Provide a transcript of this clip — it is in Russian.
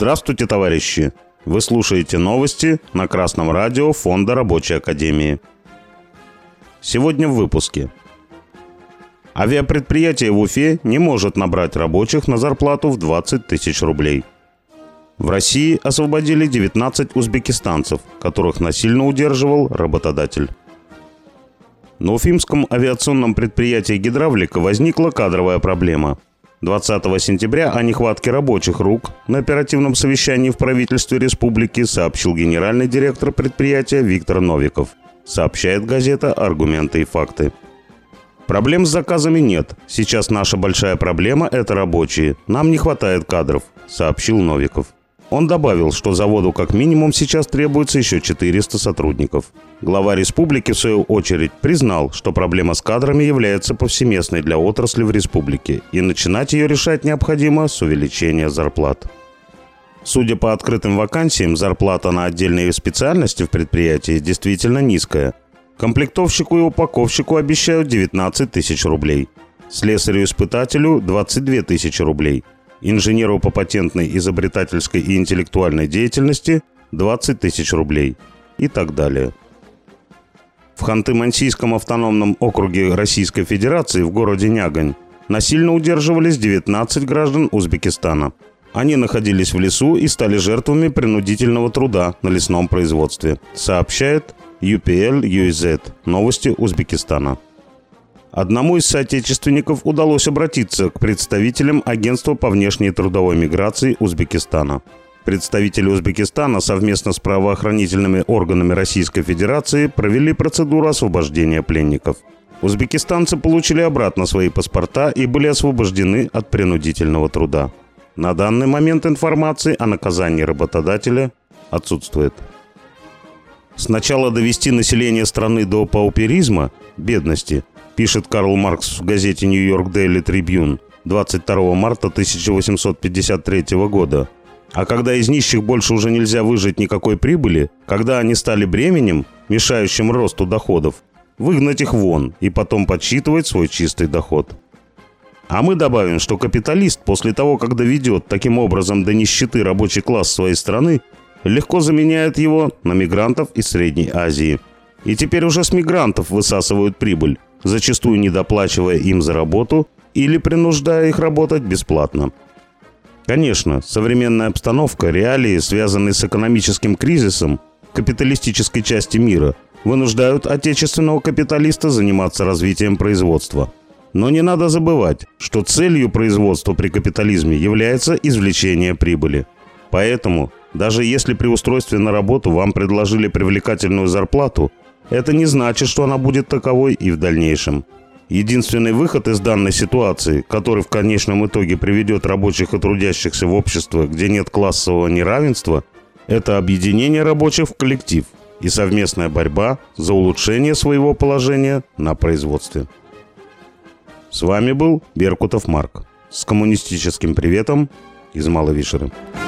Здравствуйте, товарищи! Вы слушаете новости на Красном радио Фонда Рабочей Академии. Сегодня в выпуске. Авиапредприятие в Уфе не может набрать рабочих на зарплату в 20 тысяч рублей. В России освободили 19 узбекистанцев, которых насильно удерживал работодатель. На Уфимском авиационном предприятии «Гидравлика» возникла кадровая проблема – 20 сентября о нехватке рабочих рук на оперативном совещании в правительстве республики сообщил генеральный директор предприятия Виктор Новиков. Сообщает газета «Аргументы и факты». Проблем с заказами нет. Сейчас наша большая проблема – это рабочие. Нам не хватает кадров, сообщил Новиков. Он добавил, что заводу как минимум сейчас требуется еще 400 сотрудников. Глава республики, в свою очередь, признал, что проблема с кадрами является повсеместной для отрасли в республике, и начинать ее решать необходимо с увеличения зарплат. Судя по открытым вакансиям, зарплата на отдельные специальности в предприятии действительно низкая. Комплектовщику и упаковщику обещают 19 тысяч рублей. Слесарю-испытателю – 22 тысячи рублей – инженеру по патентной, изобретательской и интеллектуальной деятельности 20 тысяч рублей и так далее. В Ханты-Мансийском автономном округе Российской Федерации в городе Нягань насильно удерживались 19 граждан Узбекистана. Они находились в лесу и стали жертвами принудительного труда на лесном производстве, сообщает UPL UZ Новости Узбекистана. Одному из соотечественников удалось обратиться к представителям Агентства по внешней трудовой миграции Узбекистана. Представители Узбекистана совместно с правоохранительными органами Российской Федерации провели процедуру освобождения пленников. Узбекистанцы получили обратно свои паспорта и были освобождены от принудительного труда. На данный момент информации о наказании работодателя отсутствует. Сначала довести население страны до пауперизма, бедности – пишет Карл Маркс в газете «Нью-Йорк Дейли Трибюн» 22 марта 1853 года. А когда из нищих больше уже нельзя выжить никакой прибыли, когда они стали бременем, мешающим росту доходов, выгнать их вон и потом подсчитывать свой чистый доход. А мы добавим, что капиталист после того, как доведет таким образом до нищеты рабочий класс своей страны, легко заменяет его на мигрантов из Средней Азии. И теперь уже с мигрантов высасывают прибыль, зачастую недоплачивая им за работу или принуждая их работать бесплатно. Конечно, современная обстановка, реалии, связанные с экономическим кризисом капиталистической части мира, вынуждают отечественного капиталиста заниматься развитием производства. Но не надо забывать, что целью производства при капитализме является извлечение прибыли. Поэтому, даже если при устройстве на работу вам предложили привлекательную зарплату, это не значит, что она будет таковой и в дальнейшем. Единственный выход из данной ситуации, который в конечном итоге приведет рабочих и трудящихся в общество, где нет классового неравенства, это объединение рабочих в коллектив и совместная борьба за улучшение своего положения на производстве. С вами был Беркутов Марк с коммунистическим приветом из Маловишеры. Вишеры.